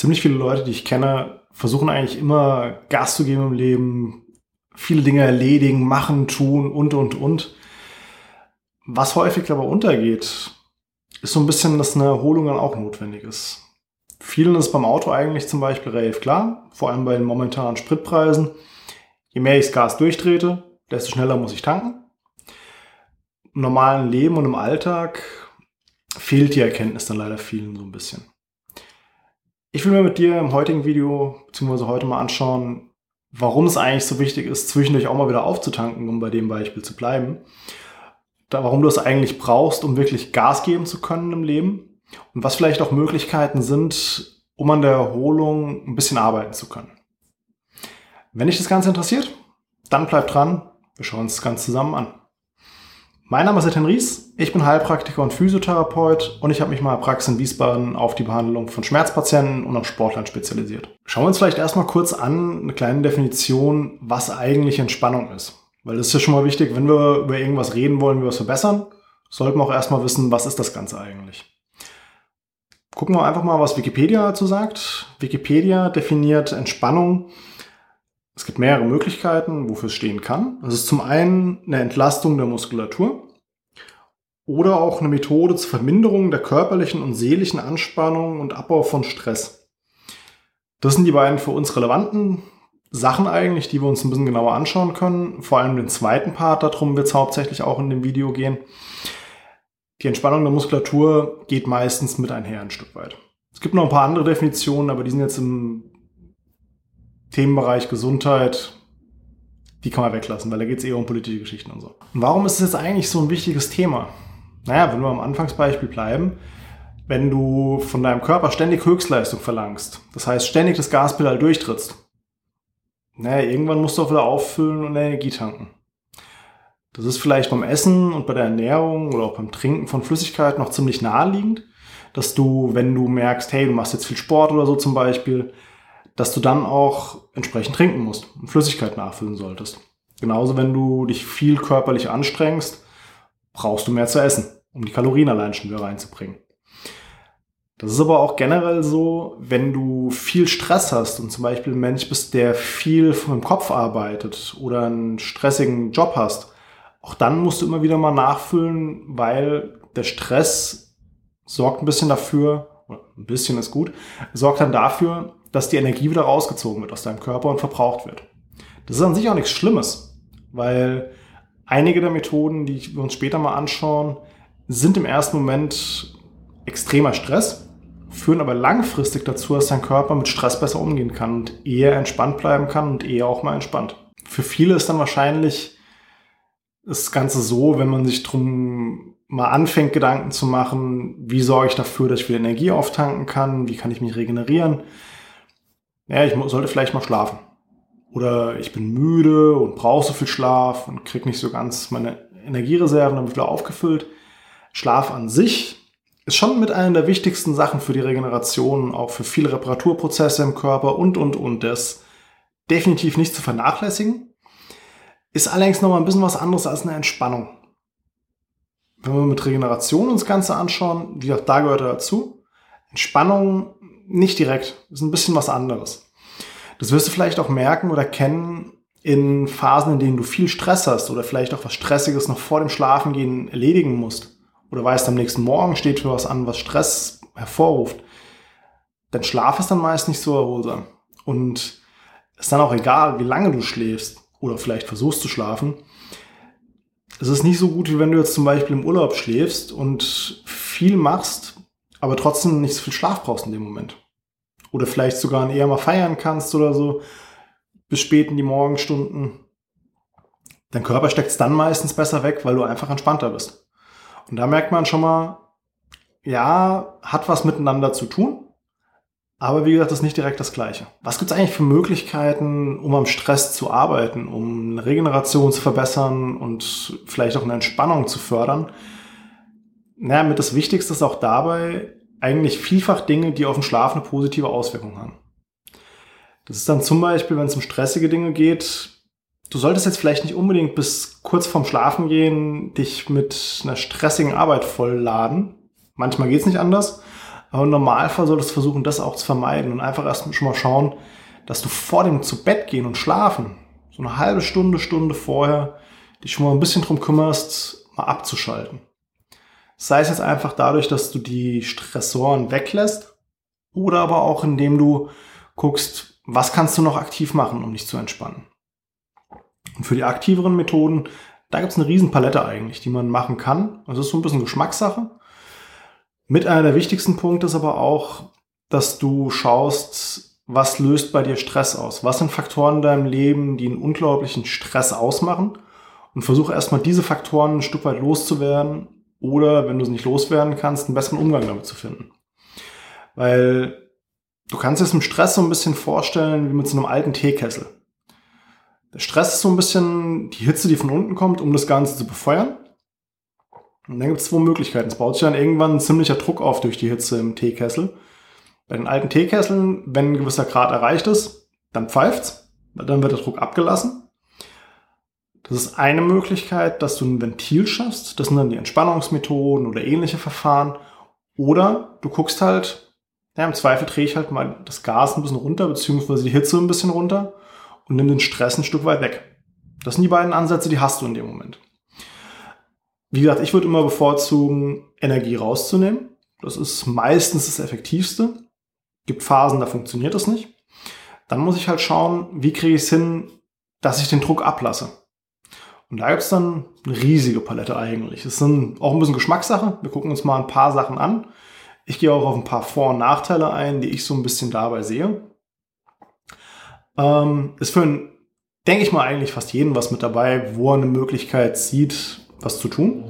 Ziemlich viele Leute, die ich kenne, versuchen eigentlich immer Gas zu geben im Leben, viele Dinge erledigen, machen, tun und, und, und. Was häufig dabei untergeht, ist so ein bisschen, dass eine Erholung dann auch notwendig ist. Vielen ist beim Auto eigentlich zum Beispiel relativ klar, vor allem bei den momentanen Spritpreisen. Je mehr ich das Gas durchtrete, desto schneller muss ich tanken. Im normalen Leben und im Alltag fehlt die Erkenntnis dann leider vielen so ein bisschen. Ich will mir mit dir im heutigen Video, beziehungsweise heute mal anschauen, warum es eigentlich so wichtig ist, zwischendurch auch mal wieder aufzutanken, um bei dem Beispiel zu bleiben. Da, warum du es eigentlich brauchst, um wirklich Gas geben zu können im Leben und was vielleicht auch Möglichkeiten sind, um an der Erholung ein bisschen arbeiten zu können. Wenn dich das Ganze interessiert, dann bleib dran. Wir schauen uns das Ganze zusammen an. Mein Name ist Etienne Ries, ich bin Heilpraktiker und Physiotherapeut und ich habe mich mal Praxis in Wiesbaden auf die Behandlung von Schmerzpatienten und auch Sportlern spezialisiert. Schauen wir uns vielleicht erstmal kurz an, eine kleine Definition, was eigentlich Entspannung ist. Weil das ist ja schon mal wichtig, wenn wir über irgendwas reden wollen, wie wir es verbessern, sollten wir auch erstmal wissen, was ist das Ganze eigentlich. Gucken wir einfach mal, was Wikipedia dazu sagt. Wikipedia definiert Entspannung es gibt mehrere Möglichkeiten, wofür es stehen kann. Es ist zum einen eine Entlastung der Muskulatur oder auch eine Methode zur Verminderung der körperlichen und seelischen Anspannung und Abbau von Stress. Das sind die beiden für uns relevanten Sachen eigentlich, die wir uns ein bisschen genauer anschauen können. Vor allem den zweiten Part, darum wird es hauptsächlich auch in dem Video gehen. Die Entspannung der Muskulatur geht meistens mit einher ein Stück weit. Es gibt noch ein paar andere Definitionen, aber die sind jetzt im Themenbereich Gesundheit, die kann man weglassen, weil da geht es eher um politische Geschichten und so. Und warum ist es jetzt eigentlich so ein wichtiges Thema? Naja, wenn wir am Anfangsbeispiel bleiben, wenn du von deinem Körper ständig Höchstleistung verlangst, das heißt ständig das Gaspedal durchtrittst, naja, irgendwann musst du auch wieder auffüllen und Energie tanken. Das ist vielleicht beim Essen und bei der Ernährung oder auch beim Trinken von Flüssigkeit noch ziemlich naheliegend, dass du, wenn du merkst, hey, du machst jetzt viel Sport oder so zum Beispiel, dass du dann auch entsprechend trinken musst und Flüssigkeit nachfüllen solltest. Genauso, wenn du dich viel körperlich anstrengst, brauchst du mehr zu essen, um die Kalorien allein schon wieder reinzubringen. Das ist aber auch generell so, wenn du viel Stress hast und zum Beispiel ein Mensch bist, der viel vom Kopf arbeitet oder einen stressigen Job hast, auch dann musst du immer wieder mal nachfüllen, weil der Stress sorgt ein bisschen dafür, ein bisschen ist gut, sorgt dann dafür, dass die Energie wieder rausgezogen wird aus deinem Körper und verbraucht wird. Das ist an sich auch nichts Schlimmes, weil einige der Methoden, die wir uns später mal anschauen, sind im ersten Moment extremer Stress, führen aber langfristig dazu, dass dein Körper mit Stress besser umgehen kann und eher entspannt bleiben kann und eher auch mal entspannt. Für viele ist dann wahrscheinlich das Ganze so, wenn man sich drum mal anfängt, Gedanken zu machen, wie sorge ich dafür, dass ich wieder Energie auftanken kann, wie kann ich mich regenerieren, ja, ich sollte vielleicht mal schlafen. Oder ich bin müde und brauche so viel Schlaf und kriege nicht so ganz meine Energiereserven dann wieder aufgefüllt. Schlaf an sich ist schon mit einer der wichtigsten Sachen für die Regeneration, auch für viele Reparaturprozesse im Körper und, und, und. Ist definitiv nicht zu vernachlässigen. Ist allerdings nochmal ein bisschen was anderes als eine Entspannung. Wenn wir mit Regeneration uns das Ganze anschauen, wie auch da gehört er dazu. Entspannung nicht direkt. Das ist ein bisschen was anderes. Das wirst du vielleicht auch merken oder kennen in Phasen, in denen du viel Stress hast oder vielleicht auch was Stressiges noch vor dem Schlafengehen erledigen musst. Oder weißt, am nächsten Morgen steht für was an, was Stress hervorruft. Dein Schlaf ist dann meist nicht so erholsam. Und es ist dann auch egal, wie lange du schläfst oder vielleicht versuchst zu schlafen. Es ist nicht so gut, wie wenn du jetzt zum Beispiel im Urlaub schläfst und viel machst, aber trotzdem nicht so viel Schlaf brauchst in dem Moment. Oder vielleicht sogar eher mal feiern kannst oder so, bis spät in die Morgenstunden. Dein Körper steckt es dann meistens besser weg, weil du einfach entspannter bist. Und da merkt man schon mal, ja, hat was miteinander zu tun, aber wie gesagt, das ist nicht direkt das Gleiche. Was gibt es eigentlich für Möglichkeiten, um am Stress zu arbeiten, um eine Regeneration zu verbessern und vielleicht auch eine Entspannung zu fördern? Naja, mit das Wichtigste ist auch dabei eigentlich vielfach Dinge, die auf den Schlaf eine positive Auswirkung haben. Das ist dann zum Beispiel, wenn es um stressige Dinge geht, du solltest jetzt vielleicht nicht unbedingt bis kurz vorm Schlafen gehen, dich mit einer stressigen Arbeit vollladen. Manchmal geht es nicht anders. Aber im Normalfall solltest du versuchen, das auch zu vermeiden und einfach erst schon mal schauen, dass du vor dem zu Bett gehen und schlafen, so eine halbe Stunde, Stunde vorher, dich schon mal ein bisschen drum kümmerst, mal abzuschalten. Sei es jetzt einfach dadurch, dass du die Stressoren weglässt oder aber auch indem du guckst, was kannst du noch aktiv machen, um dich zu entspannen. Und für die aktiveren Methoden, da gibt es eine riesen Palette eigentlich, die man machen kann. Also das ist so ein bisschen Geschmackssache. Mit einer der wichtigsten Punkte ist aber auch, dass du schaust, was löst bei dir Stress aus? Was sind Faktoren in deinem Leben, die einen unglaublichen Stress ausmachen? Und versuche erstmal diese Faktoren ein Stück weit loszuwerden oder, wenn du es nicht loswerden kannst, einen besseren Umgang damit zu finden. Weil du kannst es im Stress so ein bisschen vorstellen wie mit so einem alten Teekessel. Der Stress ist so ein bisschen die Hitze, die von unten kommt, um das Ganze zu befeuern. Und dann gibt es zwei Möglichkeiten. Es baut sich dann irgendwann ein ziemlicher Druck auf durch die Hitze im Teekessel. Bei den alten Teekesseln, wenn ein gewisser Grad erreicht ist, dann pfeift's, dann wird der Druck abgelassen. Das ist eine Möglichkeit, dass du ein Ventil schaffst. Das sind dann die Entspannungsmethoden oder ähnliche Verfahren. Oder du guckst halt, ja, im Zweifel drehe ich halt mal das Gas ein bisschen runter, beziehungsweise die Hitze ein bisschen runter und nimm den Stress ein Stück weit weg. Das sind die beiden Ansätze, die hast du in dem Moment. Wie gesagt, ich würde immer bevorzugen, Energie rauszunehmen. Das ist meistens das Effektivste. Gibt Phasen, da funktioniert das nicht. Dann muss ich halt schauen, wie kriege ich es hin, dass ich den Druck ablasse. Und da gibt es dann eine riesige Palette eigentlich. Es sind auch ein bisschen Geschmackssache. Wir gucken uns mal ein paar Sachen an. Ich gehe auch auf ein paar Vor- und Nachteile ein, die ich so ein bisschen dabei sehe. Ähm, ist für einen, denke ich mal, eigentlich fast jeden was mit dabei, wo er eine Möglichkeit sieht, was zu tun.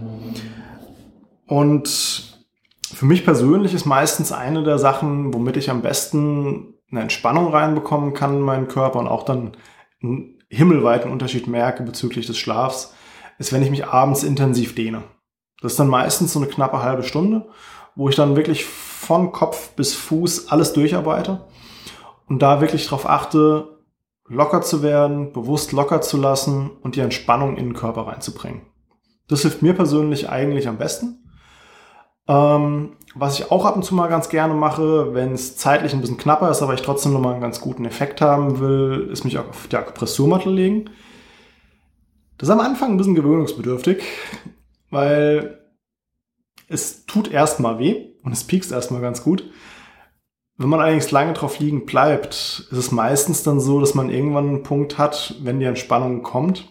Und für mich persönlich ist meistens eine der Sachen, womit ich am besten eine Entspannung reinbekommen kann in meinen Körper und auch dann einen himmelweiten Unterschied merke bezüglich des Schlafs, ist, wenn ich mich abends intensiv dehne. Das ist dann meistens so eine knappe halbe Stunde, wo ich dann wirklich von Kopf bis Fuß alles durcharbeite und da wirklich darauf achte, locker zu werden, bewusst locker zu lassen und die Entspannung in den Körper reinzubringen. Das hilft mir persönlich eigentlich am besten. Ähm, was ich auch ab und zu mal ganz gerne mache, wenn es zeitlich ein bisschen knapper ist, aber ich trotzdem noch mal einen ganz guten Effekt haben will, ist mich auf die Akupressurmatte legen. Das ist am Anfang ein bisschen gewöhnungsbedürftig, weil es tut erstmal weh und es piekst erstmal ganz gut. Wenn man allerdings lange drauf liegen bleibt, ist es meistens dann so, dass man irgendwann einen Punkt hat, wenn die Entspannung kommt,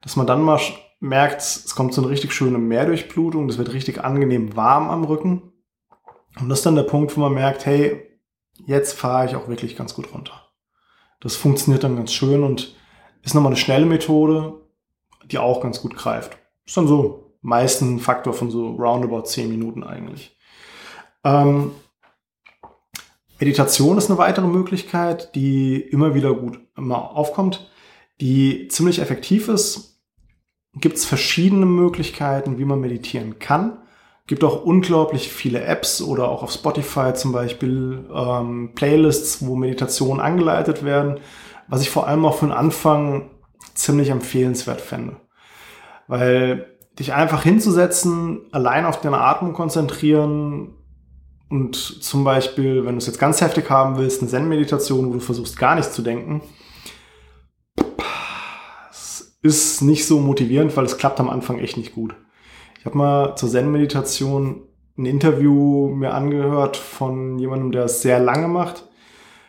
dass man dann mal merkt, es kommt so eine richtig schöne Mehrdurchblutung, das wird richtig angenehm warm am Rücken. Und das ist dann der Punkt, wo man merkt, hey, jetzt fahre ich auch wirklich ganz gut runter. Das funktioniert dann ganz schön und ist nochmal eine schnelle Methode, die auch ganz gut greift. Ist dann so meistens ein Faktor von so roundabout 10 Minuten eigentlich. Ähm, Meditation ist eine weitere Möglichkeit, die immer wieder gut immer aufkommt, die ziemlich effektiv ist. Gibt es verschiedene Möglichkeiten, wie man meditieren kann. Gibt auch unglaublich viele Apps oder auch auf Spotify zum Beispiel ähm, Playlists, wo Meditationen angeleitet werden, was ich vor allem auch für den Anfang ziemlich empfehlenswert fände. Weil dich einfach hinzusetzen, allein auf deine Atmung konzentrieren, und zum Beispiel, wenn du es jetzt ganz heftig haben willst, eine Zen-Meditation, wo du versuchst gar nicht zu denken, ist nicht so motivierend, weil es klappt am Anfang echt nicht gut. Ich habe mal zur Zen-Meditation ein Interview mir angehört von jemandem, der es sehr lange macht.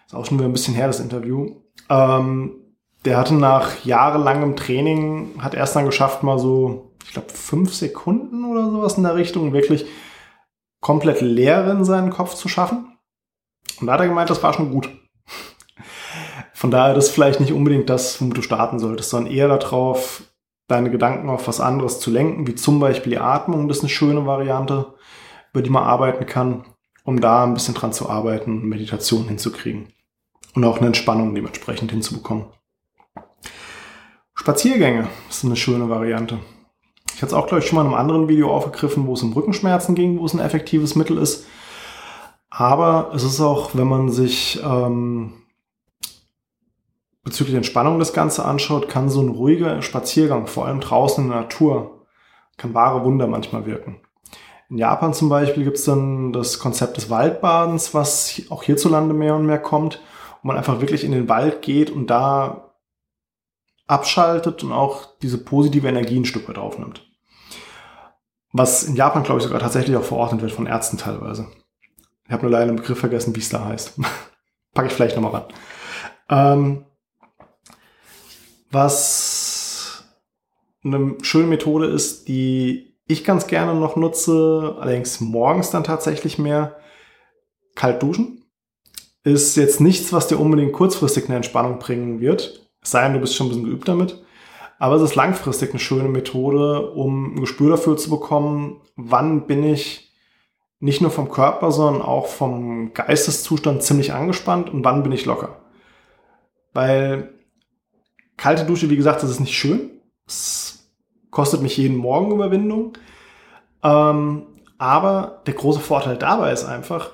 Ist auch schon wieder ein bisschen her, das Interview. Ähm, der hatte nach jahrelangem Training, hat erst dann geschafft, mal so, ich glaube, fünf Sekunden oder sowas in der Richtung, wirklich komplett leer in seinen Kopf zu schaffen. Und da hat er gemeint, das war schon gut. Von daher das ist vielleicht nicht unbedingt das, womit du starten solltest, sondern eher darauf, deine Gedanken auf was anderes zu lenken, wie zum Beispiel die Atmung. Das ist eine schöne Variante, über die man arbeiten kann, um da ein bisschen dran zu arbeiten, Meditation hinzukriegen. Und auch eine Entspannung dementsprechend hinzubekommen. Spaziergänge ist eine schöne Variante. Ich hatte es auch, glaube ich, schon mal in einem anderen Video aufgegriffen, wo es um Rückenschmerzen ging, wo es ein effektives Mittel ist. Aber es ist auch, wenn man sich ähm, bezüglich Entspannung das Ganze anschaut, kann so ein ruhiger Spaziergang, vor allem draußen in der Natur, kann wahre Wunder manchmal wirken. In Japan zum Beispiel gibt es dann das Konzept des Waldbadens, was auch hierzulande mehr und mehr kommt, wo man einfach wirklich in den Wald geht und da abschaltet und auch diese positive Energie ein Stück weit aufnimmt. Was in Japan, glaube ich, sogar tatsächlich auch verordnet wird von Ärzten teilweise. Ich habe nur leider den Begriff vergessen, wie es da heißt. Packe ich vielleicht nochmal ran. Ähm, was eine schöne Methode ist, die ich ganz gerne noch nutze, allerdings morgens dann tatsächlich mehr, kalt duschen. Ist jetzt nichts, was dir unbedingt kurzfristig eine Entspannung bringen wird. Es sei denn, du bist schon ein bisschen geübt damit. Aber es ist langfristig eine schöne Methode, um ein Gespür dafür zu bekommen, wann bin ich nicht nur vom Körper, sondern auch vom Geisteszustand ziemlich angespannt und wann bin ich locker. Weil kalte Dusche, wie gesagt, das ist nicht schön. Es kostet mich jeden Morgen Überwindung. Ähm, aber der große Vorteil dabei ist einfach,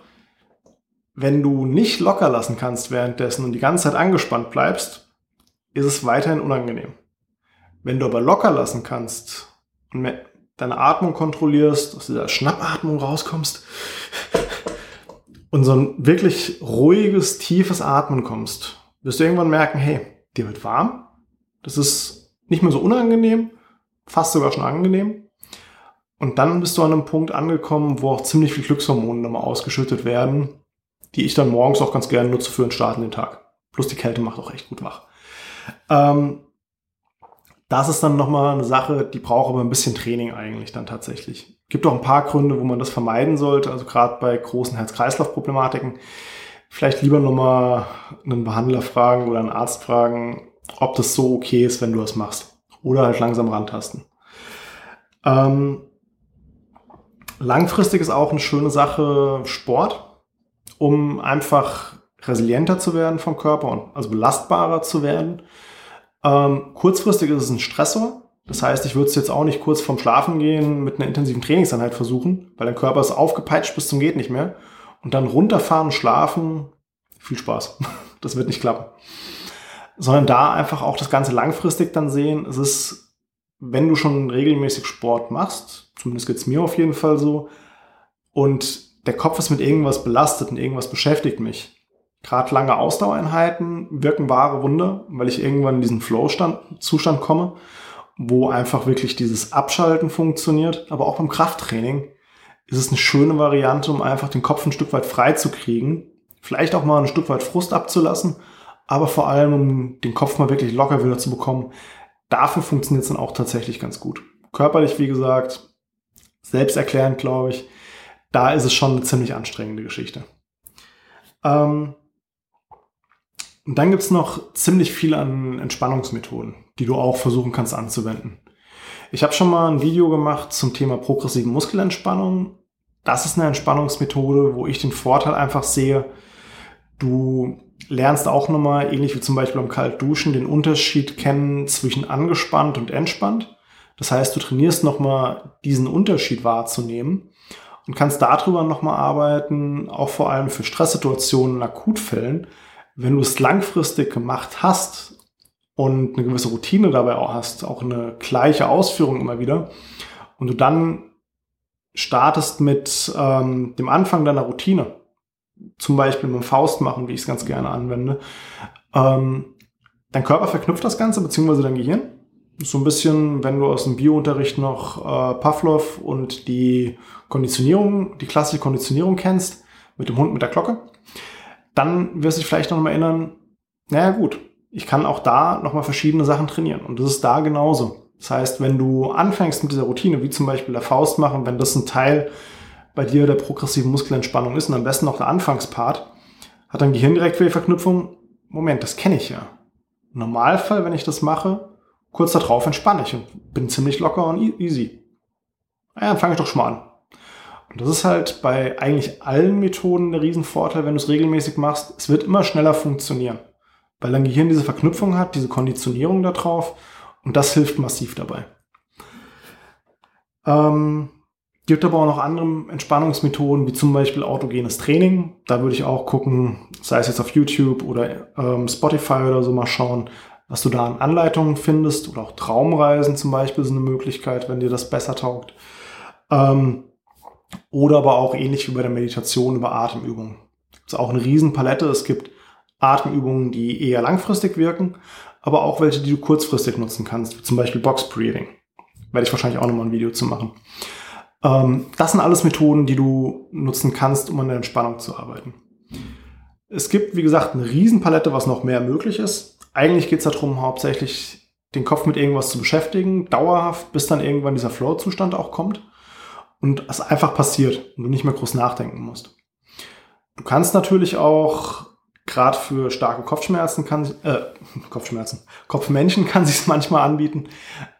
wenn du nicht locker lassen kannst währenddessen und die ganze Zeit angespannt bleibst, ist es weiterhin unangenehm. Wenn du aber locker lassen kannst und deine Atmung kontrollierst, aus dieser Schnappatmung rauskommst und so ein wirklich ruhiges, tiefes Atmen kommst, wirst du irgendwann merken, hey, dir wird warm. Das ist nicht mehr so unangenehm, fast sogar schon angenehm. Und dann bist du an einem Punkt angekommen, wo auch ziemlich viel Glückshormone nochmal ausgeschüttet werden, die ich dann morgens auch ganz gerne nutze für den Start in den Tag. Plus die Kälte macht auch echt gut wach. Ähm, das ist dann nochmal eine Sache, die braucht aber ein bisschen Training eigentlich dann tatsächlich. Gibt auch ein paar Gründe, wo man das vermeiden sollte, also gerade bei großen Herz-Kreislauf-Problematiken. Vielleicht lieber nochmal einen Behandler fragen oder einen Arzt fragen, ob das so okay ist, wenn du das machst. Oder halt langsam rantasten. Ähm, langfristig ist auch eine schöne Sache Sport, um einfach resilienter zu werden vom Körper und also belastbarer zu werden. Ähm, kurzfristig ist es ein Stressor. Das heißt, ich würde es jetzt auch nicht kurz vorm Schlafen gehen mit einer intensiven Trainingseinheit versuchen, weil dein Körper ist aufgepeitscht bis zum geht nicht mehr. Und dann runterfahren, schlafen, viel Spaß. Das wird nicht klappen. Sondern da einfach auch das Ganze langfristig dann sehen. Es ist, wenn du schon regelmäßig Sport machst, zumindest geht's mir auf jeden Fall so, und der Kopf ist mit irgendwas belastet und irgendwas beschäftigt mich, Gerade lange Ausdauereinheiten wirken wahre Wunder, weil ich irgendwann in diesen Flow-Zustand komme, wo einfach wirklich dieses Abschalten funktioniert. Aber auch beim Krafttraining ist es eine schöne Variante, um einfach den Kopf ein Stück weit frei zu kriegen. Vielleicht auch mal ein Stück weit Frust abzulassen, aber vor allem, um den Kopf mal wirklich locker wieder zu bekommen. Dafür funktioniert es dann auch tatsächlich ganz gut. Körperlich, wie gesagt, selbsterklärend, glaube ich. Da ist es schon eine ziemlich anstrengende Geschichte. Ähm, und dann gibt's noch ziemlich viel an Entspannungsmethoden, die du auch versuchen kannst anzuwenden. Ich habe schon mal ein Video gemacht zum Thema progressive Muskelentspannung. Das ist eine Entspannungsmethode, wo ich den Vorteil einfach sehe, du lernst auch nochmal, ähnlich wie zum Beispiel beim Kaltduschen, den Unterschied kennen zwischen angespannt und entspannt. Das heißt, du trainierst nochmal diesen Unterschied wahrzunehmen und kannst darüber nochmal arbeiten, auch vor allem für Stresssituationen, Akutfällen, wenn du es langfristig gemacht hast und eine gewisse Routine dabei auch hast, auch eine gleiche Ausführung immer wieder, und du dann startest mit ähm, dem Anfang deiner Routine, zum Beispiel mit dem Faust machen, wie ich es ganz gerne anwende, ähm, dein Körper verknüpft das Ganze, beziehungsweise dein Gehirn. So ein bisschen, wenn du aus dem Biounterricht noch äh, Pavlov und die Konditionierung, die klassische Konditionierung kennst, mit dem Hund mit der Glocke dann wirst du dich vielleicht noch mal erinnern, naja gut, ich kann auch da noch mal verschiedene Sachen trainieren. Und das ist da genauso. Das heißt, wenn du anfängst mit dieser Routine, wie zum Beispiel der Faust machen, wenn das ein Teil bei dir der progressiven Muskelentspannung ist und am besten noch der Anfangspart, hat dein Gehirn direkt für die Verknüpfung, Moment, das kenne ich ja. Im Normalfall, wenn ich das mache, kurz darauf entspanne ich und bin ziemlich locker und e-, easy. Ja, dann fange ich doch schon mal an. Und das ist halt bei eigentlich allen Methoden der Riesenvorteil, wenn du es regelmäßig machst. Es wird immer schneller funktionieren, weil dein Gehirn diese Verknüpfung hat, diese Konditionierung darauf und das hilft massiv dabei. Ähm, gibt aber auch noch andere Entspannungsmethoden, wie zum Beispiel autogenes Training. Da würde ich auch gucken, sei es jetzt auf YouTube oder ähm, Spotify oder so mal schauen, was du da an Anleitungen findest oder auch Traumreisen zum Beispiel sind eine Möglichkeit, wenn dir das besser taugt. Ähm, Oder aber auch ähnlich wie bei der Meditation über Atemübungen. Es ist auch eine Riesenpalette. Es gibt Atemübungen, die eher langfristig wirken, aber auch welche, die du kurzfristig nutzen kannst, wie zum Beispiel Box Breathing. Werde ich wahrscheinlich auch nochmal ein Video zu machen. Ähm, das sind alles Methoden, die du nutzen kannst, um an der Entspannung zu arbeiten. Es gibt, wie gesagt, eine Riesenpalette, was noch mehr möglich ist. Eigentlich geht es darum, hauptsächlich den Kopf mit irgendwas zu beschäftigen, dauerhaft, bis dann irgendwann dieser Flow-Zustand auch kommt und es einfach passiert und du nicht mehr groß nachdenken musst. Du kannst natürlich auch gerade für starke Kopfschmerzen kann äh, Kopfschmerzen Kopfmenschen kann sich manchmal anbieten.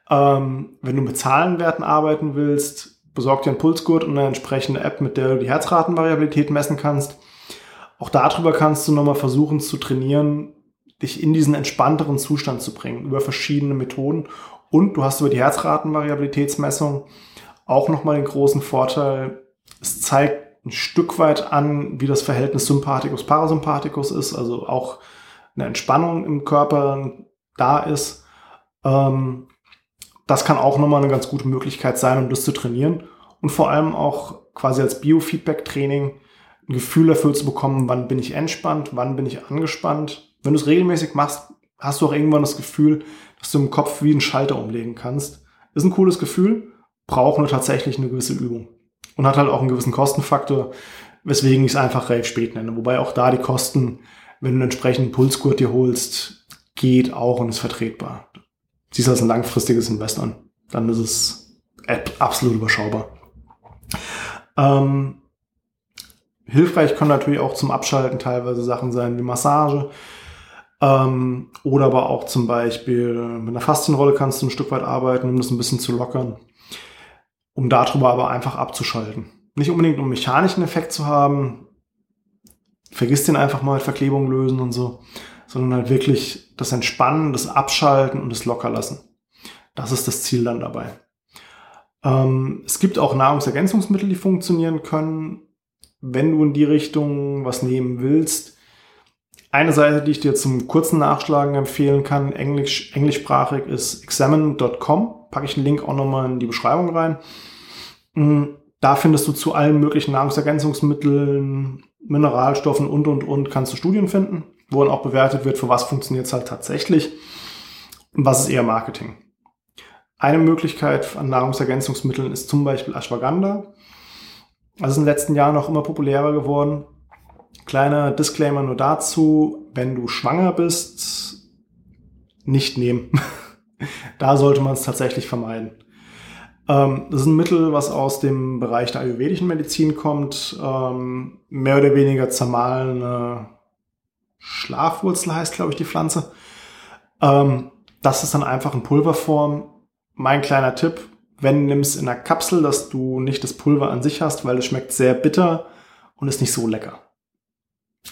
Ähm, wenn du mit Zahlenwerten arbeiten willst, besorg dir einen Pulsgurt und eine entsprechende App, mit der du die Herzratenvariabilität messen kannst. Auch darüber kannst du nochmal versuchen zu trainieren, dich in diesen entspannteren Zustand zu bringen, über verschiedene Methoden. Und du hast über die Herzratenvariabilitätsmessung auch nochmal den großen Vorteil, es zeigt ein Stück weit an, wie das Verhältnis Sympathikus-Parasympathikus ist, also auch eine Entspannung im Körper da ist. Ähm, das kann auch nochmal eine ganz gute Möglichkeit sein, um das zu trainieren und vor allem auch quasi als Biofeedback-Training ein Gefühl dafür zu bekommen, wann bin ich entspannt, wann bin ich angespannt. Wenn du es regelmäßig machst, hast du auch irgendwann das Gefühl, dass du im Kopf wie einen Schalter umlegen kannst. Ist ein cooles Gefühl, braucht nur tatsächlich eine gewisse Übung und hat halt auch einen gewissen Kostenfaktor, weswegen ich es einfach relativ spät nenne. Wobei auch da die Kosten, wenn du einen entsprechenden Pulsgurt dir holst, geht auch und ist vertretbar siehst du als ein langfristiges Invest an. Dann ist es absolut überschaubar. Ähm, hilfreich können natürlich auch zum Abschalten teilweise Sachen sein wie Massage. Ähm, oder aber auch zum Beispiel mit einer Faszienrolle kannst du ein Stück weit arbeiten, um das ein bisschen zu lockern. Um darüber aber einfach abzuschalten. Nicht unbedingt um mechanischen Effekt zu haben. Vergiss den einfach mal, Verklebung lösen und so sondern halt wirklich das Entspannen, das Abschalten und das Lockerlassen. Das ist das Ziel dann dabei. Ähm, es gibt auch Nahrungsergänzungsmittel, die funktionieren können. Wenn du in die Richtung was nehmen willst, eine Seite, die ich dir zum kurzen Nachschlagen empfehlen kann, englisch, englischsprachig, ist examine.com. Packe ich den Link auch nochmal in die Beschreibung rein. Mm, da findest du zu allen möglichen Nahrungsergänzungsmitteln, Mineralstoffen und, und, und, kannst du Studien finden wo dann auch bewertet wird, für was funktioniert es halt tatsächlich und was ist eher Marketing. Eine Möglichkeit an Nahrungsergänzungsmitteln ist zum Beispiel Ashwagandha. Das ist in den letzten Jahren noch immer populärer geworden. Kleiner Disclaimer nur dazu, wenn du schwanger bist, nicht nehmen. da sollte man es tatsächlich vermeiden. Ähm, das ist ein Mittel, was aus dem Bereich der ayurvedischen Medizin kommt, ähm, mehr oder weniger zermahlene Schlafwurzel heißt, glaube ich, die Pflanze. Ähm, das ist dann einfach in Pulverform. Mein kleiner Tipp, wenn du nimmst in einer Kapsel, dass du nicht das Pulver an sich hast, weil es schmeckt sehr bitter und ist nicht so lecker.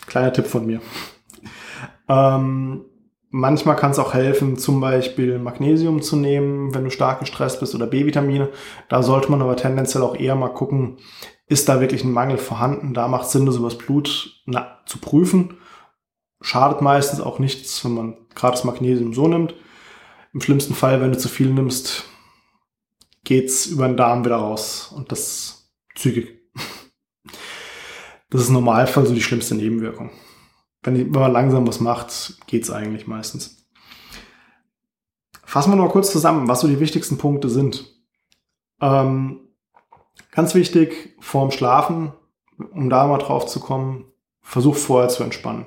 Kleiner Tipp von mir. Ähm, manchmal kann es auch helfen, zum Beispiel Magnesium zu nehmen, wenn du stark gestresst bist oder B-Vitamine. Da sollte man aber tendenziell auch eher mal gucken, ist da wirklich ein Mangel vorhanden. Da macht es Sinn, das übers Blut na, zu prüfen Schadet meistens auch nichts, wenn man das Magnesium so nimmt. Im schlimmsten Fall, wenn du zu viel nimmst, geht's über den Darm wieder raus und das zügig. Das ist im Normalfall so die schlimmste Nebenwirkung. Wenn, wenn man langsam was macht, geht's eigentlich meistens. Fassen wir noch kurz zusammen, was so die wichtigsten Punkte sind. Ähm, ganz wichtig, vorm Schlafen, um da mal drauf zu kommen, versuch vorher zu entspannen.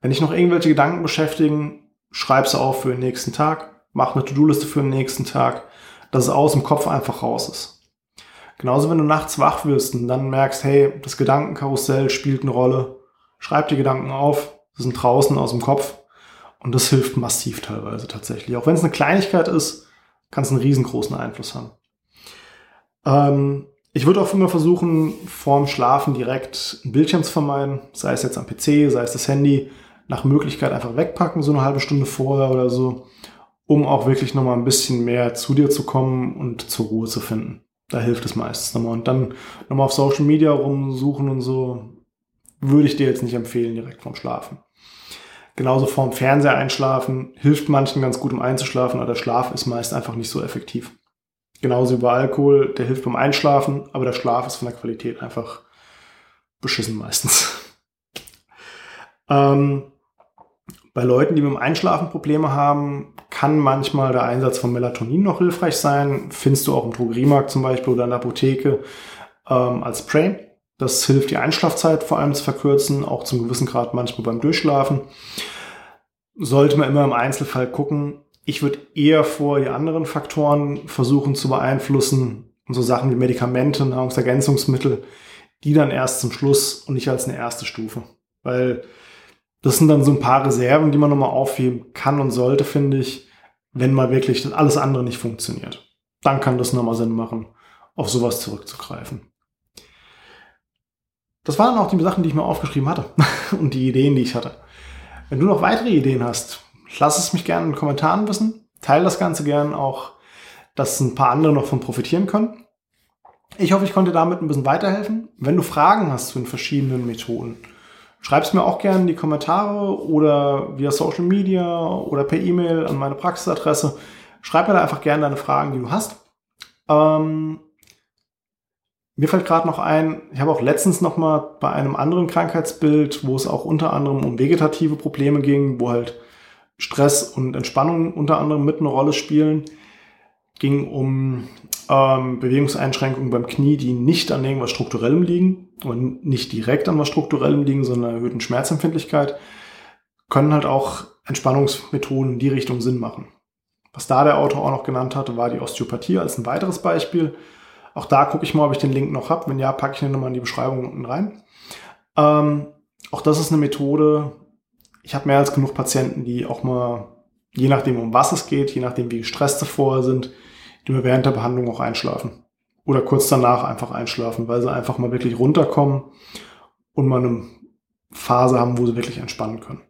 Wenn dich noch irgendwelche Gedanken beschäftigen, schreib sie auf für den nächsten Tag, mach eine To-Do-Liste für den nächsten Tag, dass es aus dem Kopf einfach raus ist. Genauso wenn du nachts wach wirst und dann merkst, hey, das Gedankenkarussell spielt eine Rolle, schreib die Gedanken auf, sie sind draußen aus dem Kopf und das hilft massiv teilweise tatsächlich. Auch wenn es eine Kleinigkeit ist, kann es einen riesengroßen Einfluss haben. Ähm, ich würde auch immer versuchen, vorm Schlafen direkt ein Bildschirm zu vermeiden, sei es jetzt am PC, sei es das Handy, nach Möglichkeit einfach wegpacken, so eine halbe Stunde vorher oder so, um auch wirklich nochmal ein bisschen mehr zu dir zu kommen und zur Ruhe zu finden. Da hilft es meistens nochmal. Und dann nochmal auf Social Media rumsuchen und so, würde ich dir jetzt nicht empfehlen, direkt vorm Schlafen. Genauso vorm Fernseher einschlafen, hilft manchen ganz gut, um einzuschlafen, aber der Schlaf ist meist einfach nicht so effektiv. Genauso bei Alkohol, der hilft beim Einschlafen, aber der Schlaf ist von der Qualität einfach beschissen meistens. ähm, bei Leuten, die mit dem Einschlafen Probleme haben, kann manchmal der Einsatz von Melatonin noch hilfreich sein. Findest du auch im Drogeriemarkt zum Beispiel oder in der Apotheke ähm, als Spray. Das hilft die Einschlafzeit vor allem zu verkürzen, auch zum gewissen Grad manchmal beim Durchschlafen. Sollte man immer im Einzelfall gucken. Ich würde eher vor die anderen Faktoren versuchen zu beeinflussen. Und so Sachen wie Medikamente, Nahrungsergänzungsmittel, die dann erst zum Schluss und nicht als eine erste Stufe. Weil das sind dann so ein paar Reserven, die man nochmal aufheben kann und sollte, finde ich, wenn mal wirklich alles andere nicht funktioniert. Dann kann das nochmal Sinn machen, auf sowas zurückzugreifen. Das waren auch die Sachen, die ich mir aufgeschrieben hatte und die Ideen, die ich hatte. Wenn du noch weitere Ideen hast, lass es mich gerne in den Kommentaren wissen. Teile das Ganze gerne auch, dass ein paar andere noch von profitieren können. Ich hoffe, ich konnte damit ein bisschen weiterhelfen. Wenn du Fragen hast zu den verschiedenen Methoden, schreib es mir auch gerne in die Kommentare oder via Social Media oder per E-Mail an meine Praxisadresse. Schreib mir da einfach gerne deine Fragen, die du hast. Ähm, mir fällt gerade noch ein, ich habe auch letztens noch mal bei einem anderen Krankheitsbild, wo es auch unter anderem um vegetative Probleme ging, wo halt Stress und Entspannung unter anderem mit eine Rolle spielen, ging um ähm, Bewegungseinschränkungen beim Knie, die nicht an irgendwas Strukturellem liegen und nicht direkt an was Strukturellem liegen, sondern erhöhten Schmerzempfindlichkeit, können halt auch Entspannungsmethoden in die Richtung Sinn machen. Was da der Autor auch noch genannt hatte, war die Osteopathie als ein weiteres Beispiel. Auch da gucke ich mal, ob ich den Link noch habe. Wenn ja, packe ich den nochmal in die Beschreibung unten rein. Ähm, auch das ist eine Methode. Ich habe mehr als genug Patienten, die auch mal, je nachdem um was es geht, je nachdem wie gestresst sie vorher sind, die mir während der Behandlung auch einschlafen. Oder kurz danach einfach einschlafen, weil sie einfach mal wirklich runterkommen und mal eine Phase haben, wo sie wirklich entspannen können.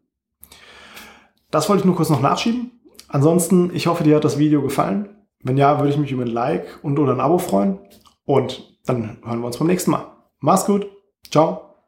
Das wollte ich nur kurz noch nachschieben. Ansonsten, ich hoffe, dir hat das Video gefallen. Wenn ja, würde ich mich über ein Like und oder ein Abo freuen. Und dann hören wir uns beim nächsten Mal. Mach's gut. Ciao.